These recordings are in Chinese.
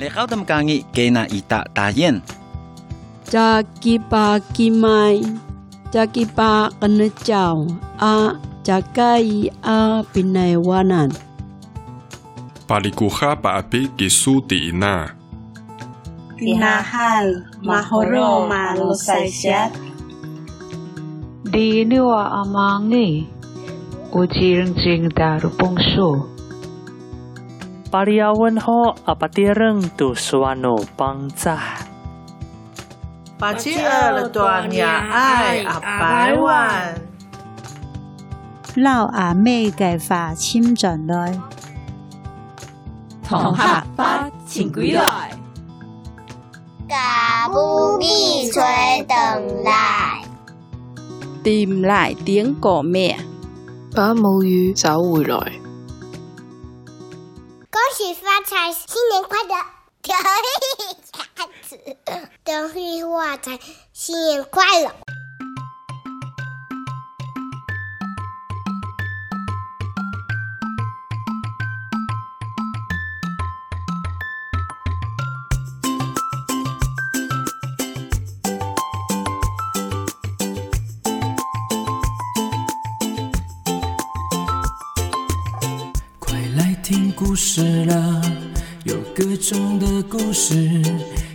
你好，咁介意给那一大大雁。加吉巴吉麦，加吉巴跟那叫啊，加盖伊啊，宾奈瓦南。Palikuha paapi kisu tiina. Tinahal mahoro malusaysat. Di niwa amangi. Ujirang jing daru pungso. 巴利亚问候阿巴爹人杜斯瓦努帮扎，巴吉尔多米爱阿白万，老阿妹嘅话签进来，同学把请归来，家务必须来，点来点个咩？把母语找回来。恭喜发财，新年快乐！得意下子，得意发财，新年快乐！听故事了，有各种的故事，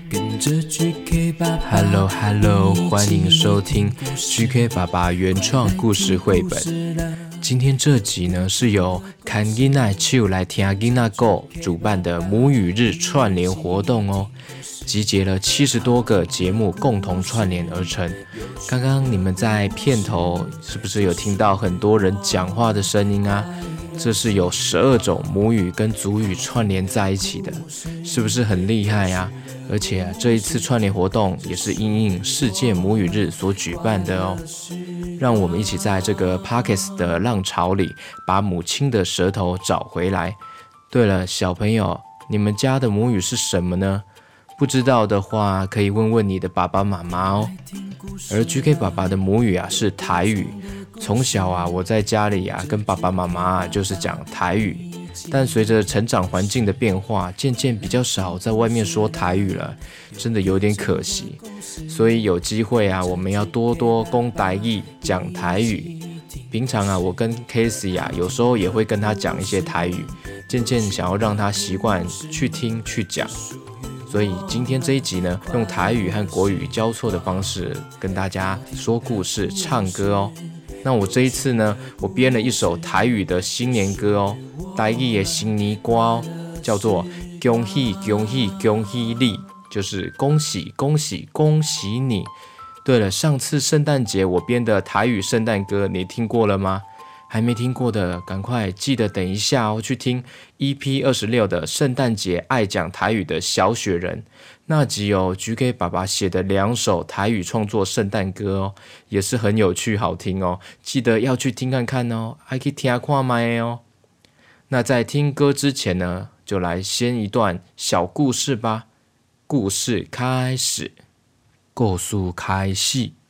跟着 GK 爸爸。Hello Hello，欢迎收听 GK 爸爸原创故事绘本。今天这集呢是由 Can Gina Chiu 来听 Gina Go 主办的母语日串联活动哦，集结了七十多个节目共同串联而成。刚刚你们在片头是不是有听到很多人讲话的声音啊？这是有十二种母语跟族语串联在一起的，是不是很厉害呀、而且、这一次串联活动也是因应世界母语日所举办的哦。让我们一起在这个 Parkes 的浪潮里，把母亲的舌头找回来。对了，小朋友，你们家的母语是什么呢？不知道的话，可以问问你的爸爸妈妈哦。而 GK 爸爸的母语啊是台语，从小啊我在家里啊跟爸爸妈妈啊就是讲台语，但随着成长环境的变化，渐渐比较少在外面说台语了，真的有点可惜。所以有机会啊，我们要多多攻台语，讲台语。平常啊，我跟 Casey 啊，有时候也会跟他讲一些台语，渐渐想要让他习惯去听去讲。所以今天这一集呢，用台语和国语交错的方式跟大家说故事、唱歌哦。那我这一次呢，我编了一首台语的新年歌哦，台语的新年歌哦，叫做“恭喜恭喜恭喜你”，就是恭喜恭喜恭喜你。对了，上次圣诞节我编的台语圣诞歌，你听过了吗？还没听过的，赶快记得等一下哦，去听 EP 二十六的圣诞节爱讲台语的小雪人那集哦，GK 爸爸写的两首台语创作圣诞歌哦，也是很有趣好听哦，记得要去听看看哦，还可以听下看麦哦。那在听歌之前呢，就来先一段小故事吧。故事开始，故事开始。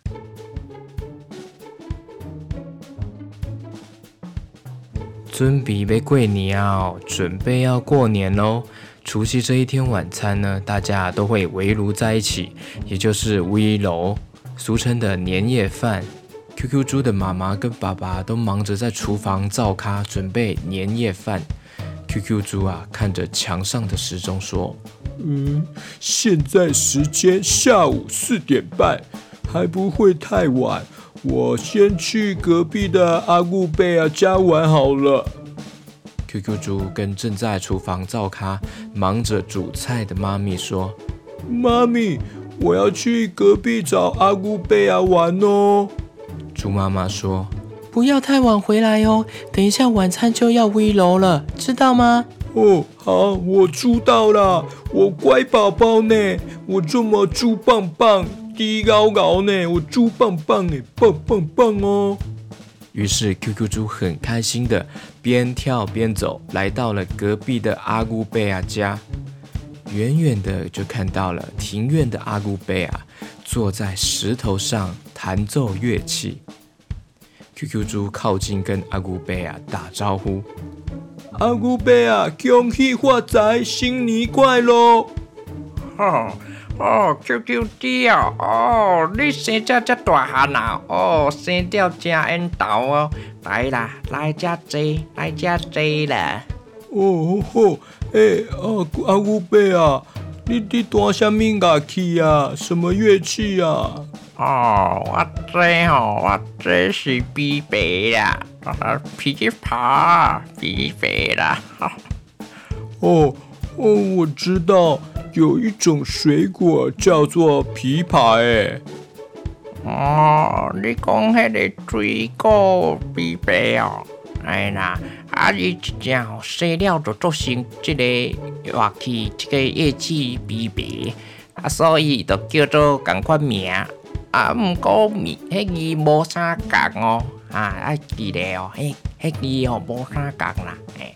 准备要过年哦，准备要过年喽。除夕这一天晚餐呢，大家都会围炉在一起，也就是围炉，俗称的年夜饭。QQ 猪的妈妈跟爸爸都忙着在厨房灶咖准备年夜饭。QQ 猪啊，看着墙上的时钟说：“嗯，现在时间下午四点半，还不会太晚。我先去隔壁的阿古贝亚家玩好了。”QQ 猪跟正在厨房灶咖忙着煮菜的妈咪说：“妈咪，我要去隔壁找阿古贝亚玩哦。”猪妈妈说。不要太晚回来哦，等一下晚餐就要危楼了，知道吗？哦，好，我知道了，我乖宝宝呢，我这么猪棒棒，低高高呢，我猪棒棒哎，棒棒棒哦。于是 QQ 猪很开心的边跳边走，来到了隔壁的阿古贝亚家。远远的就看到了庭院的阿古贝亚坐在石头上弹奏乐器。QQ 猪靠近跟阿古贝亚打招呼：“阿古贝亚，恭喜发财，新年快乐！”哦哦，Q Q 掉哦，哦，你生只只大汉啊，哦，生了真缘投哦，来啦，来只坐，来只坐啦。哦吼，诶，阿阿姑伯啊，你你弹什么乐器啊？什么乐器啊？哦，我这吼，我这是琵琶啦，琵琶，琵琶啦。哦哦，我知道有一种水果叫做枇杷，诶。哦，你讲迄个水果枇杷哦？哎啦，啊，你一只吼生了就做成这个乐器，这个乐器枇杷，啊，所以就叫做共款名。啊，毋过迄字无啥共哦，啊，爱记咧哦，迄迄字哦无啥共啦，诶，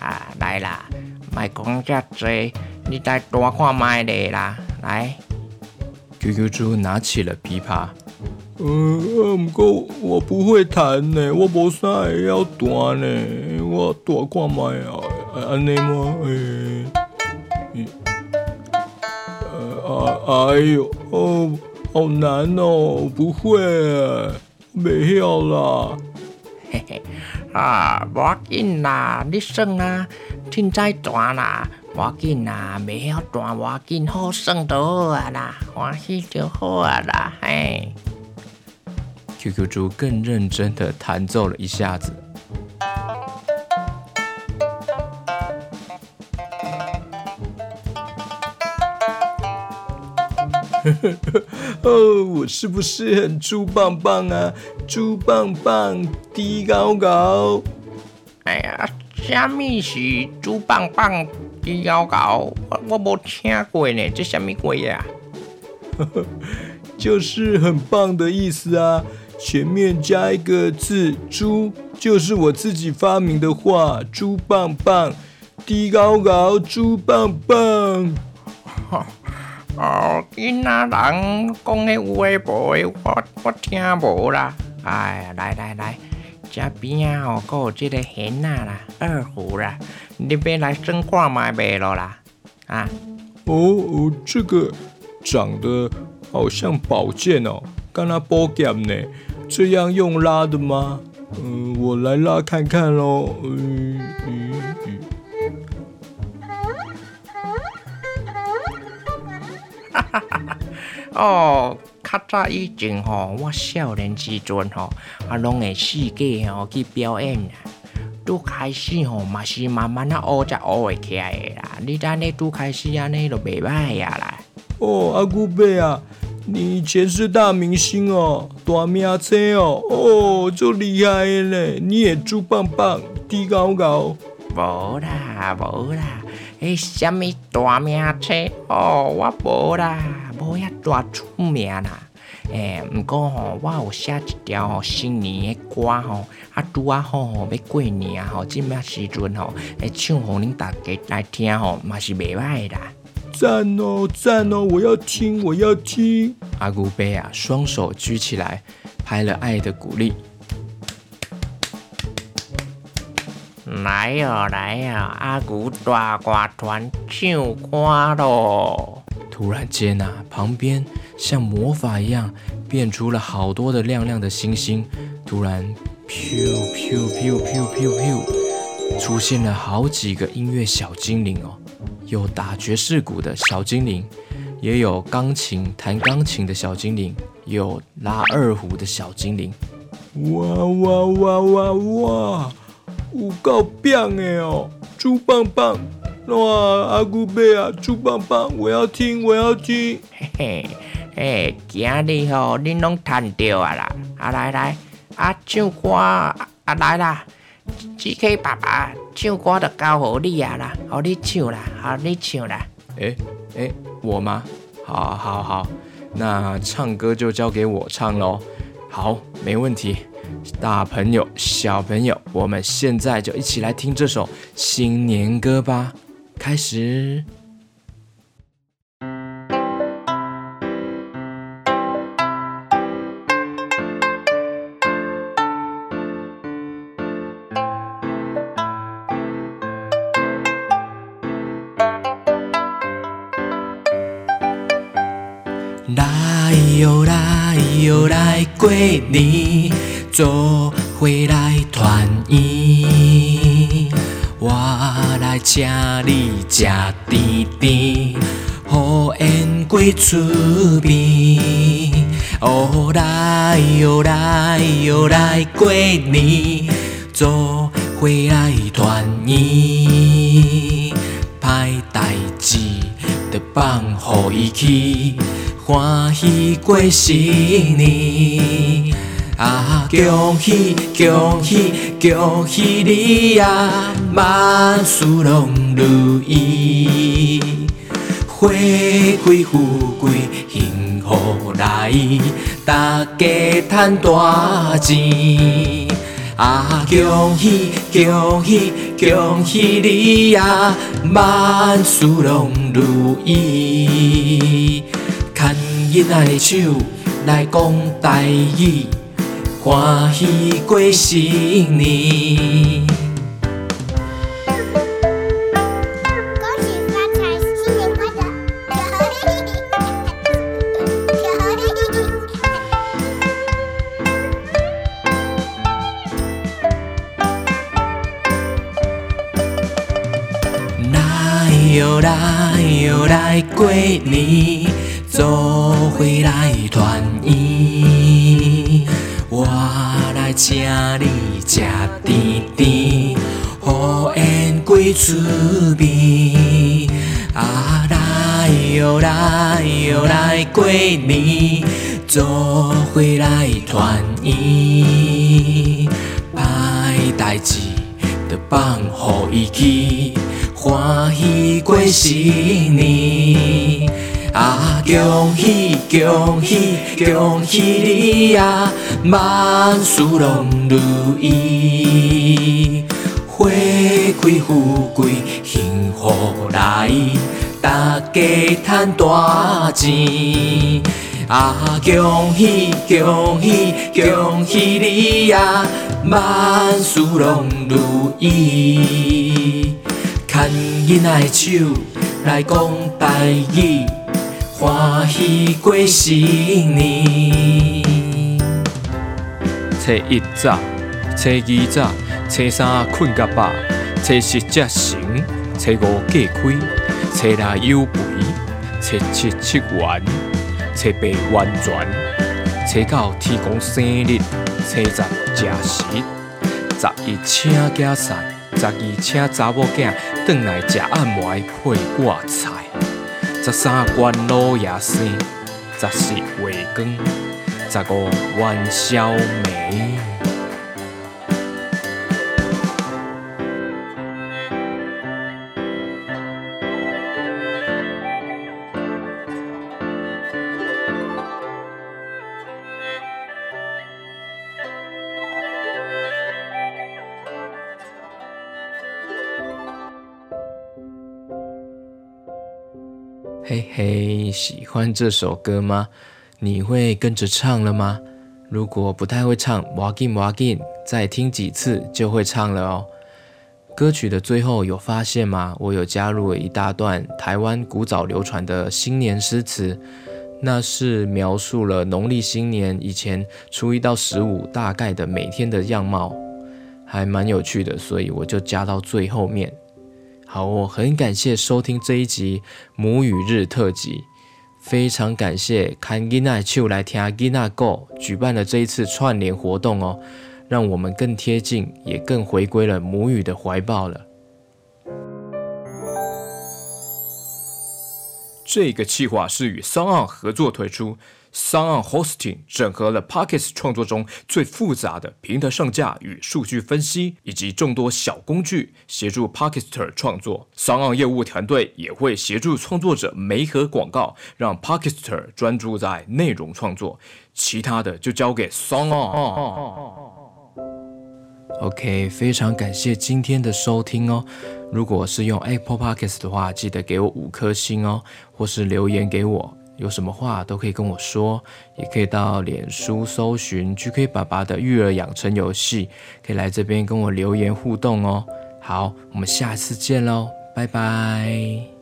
啊，来啦，莫讲遮多，你再多看卖咧啦，来。QQ 猪拿起了琵琶。嗯，不过我不会弹呢，我无啥会晓弹呢，我弹看卖啊，安尼吗？诶，呃，哎呦，哦。好难哦，不会，没晓啦。嘿嘿，啊，无紧啦，你算啊，凊彩弹啦，无紧啦，没晓弹无紧，好算就好啊啦，欢喜就好啊啦，嘿。QQ 猪更认真的弹奏了一下子。哦，我是不是很猪棒棒啊？猪棒棒，低高高。哎呀，虾米是猪棒棒，低高高？我我没听过呢，这什么鬼呀？就是很棒的意思啊，前面加一个字“猪”，就是我自己发明的话，猪棒棒，低高高，猪棒棒。哦，囡仔人讲的有诶无诶，我我听无啦。哎呀，来来来，这边啊哦，有这个弦仔啦，二胡啦，你别来算看卖袂咯啦。啊，哦哦，这个长得好像宝剑哦，干那宝剑呢，这样用拉的吗？嗯，我来拉看看喽。嗯嗯嗯。哦，较早以前吼，我少年时阵吼，啊，拢会四界吼去表演啦。拄开始吼，嘛是慢慢啊学才学会起来的啦。你安尼拄开始安尼就袂歹呀啦。哦，阿姑伯啊，你以前是大明星哦，大明星哦，哦，就厉害嘞。你也猪棒棒，低高高。无啦，无啦。诶，什么大明星？哦，我无啦，无遐大出名啦。诶，毋过吼，我有写一条吼新年的歌吼，啊拄啊好吼要过年啊吼，即摆时阵吼，诶唱互恁大家来听吼，嘛是袂歹啦。赞哦，赞哦，我要听，我要听。阿古贝啊，双手举起来，拍了爱的鼓励。来呀来呀，阿古大歌团唱歌喽！突然间啊，旁边像魔法一样变出了好多的亮亮的星星。突然，噗噗噗噗噗噗，出现了好几个音乐小精灵哦，有打爵士鼓的小精灵，也有钢琴弹钢琴的小精灵，有拉二胡的小精灵。哇哇哇哇哇！有够棒的哦，猪棒棒！哇，阿古贝啊，猪棒棒！我要听，我要听！嘿嘿，嘿，今日吼，恁拢弹到啊啦！啊来来，啊唱歌啊来啦！GK 爸爸唱歌就交互你啊啦，好你唱啦，好你唱啦！诶诶，我吗？好，好，好，那唱歌就交给我唱喽。好，没问题。大朋友、小朋友，我们现在就一起来听这首新年歌吧！开始。过年，做伙来团圆。我来请你食甜甜，好宴过厝边。哦来哟来哟来过年，做伙来团圆。歹代志就放互伊去，欢喜过新年。啊，恭喜恭喜恭喜你呀，万事拢如意，花开富贵幸福来，大家赚大钱。啊，恭喜恭喜恭喜你呀，万事拢如意。囡仔的手来讲台语，欢喜过新年。恭喜发财，新年快乐！来哟来哟来过年，做伙来团圆。我来请你食甜甜，好宴过厝边。啊来哟来哟来过年，做伙来团圆。歹代志就放互伊去。欢喜过新年，啊，恭喜恭喜恭喜你呀，万事拢如意，花开富贵幸福来，大家赚大钱。啊，恭喜恭喜恭喜你呀，万事拢如意。牵囡仔的手来讲台语，欢喜过新年。初一早，初二早，初三困甲饱，初四才成，初五过开，初六有肥，初七七元，初八完全，初九天公生日，初十食食，十一请囝送，十二请查某囝转来食暗糜配挂菜，十三关老爷生，十四月光，十五元宵暝。嘿嘿，喜欢这首歌吗？你会跟着唱了吗？如果不太会唱，哇劲哇劲，再听几次就会唱了哦。歌曲的最后有发现吗？我有加入了一大段台湾古早流传的新年诗词，那是描述了农历新年以前初一到十五大概的每天的样貌，还蛮有趣的，所以我就加到最后面。好，我很感谢收听这一集母语日特辑，非常感谢看吉娜秋来听 Gina Go 举办了这一次串联活动哦，让我们更贴近，也更回归了母语的怀抱了。这个计划是与 s o n 合作推出。S o n Hosting 整合了 Pockets 创作中最复杂的平台上架与数据分析，以及众多小工具，协助 Pocketer 创作。s o n 业务团队也会协助创作者媒合广告，让 Pocketer 专注在内容创作，其他的就交给 s o n OK，非常感谢今天的收听哦。如果是用 Apple Podcast 的话，记得给我五颗星哦，或是留言给我。有什么话都可以跟我说，也可以到脸书搜寻 GK 爸爸的育儿养成游戏，可以来这边跟我留言互动哦。好，我们下次见喽，拜拜。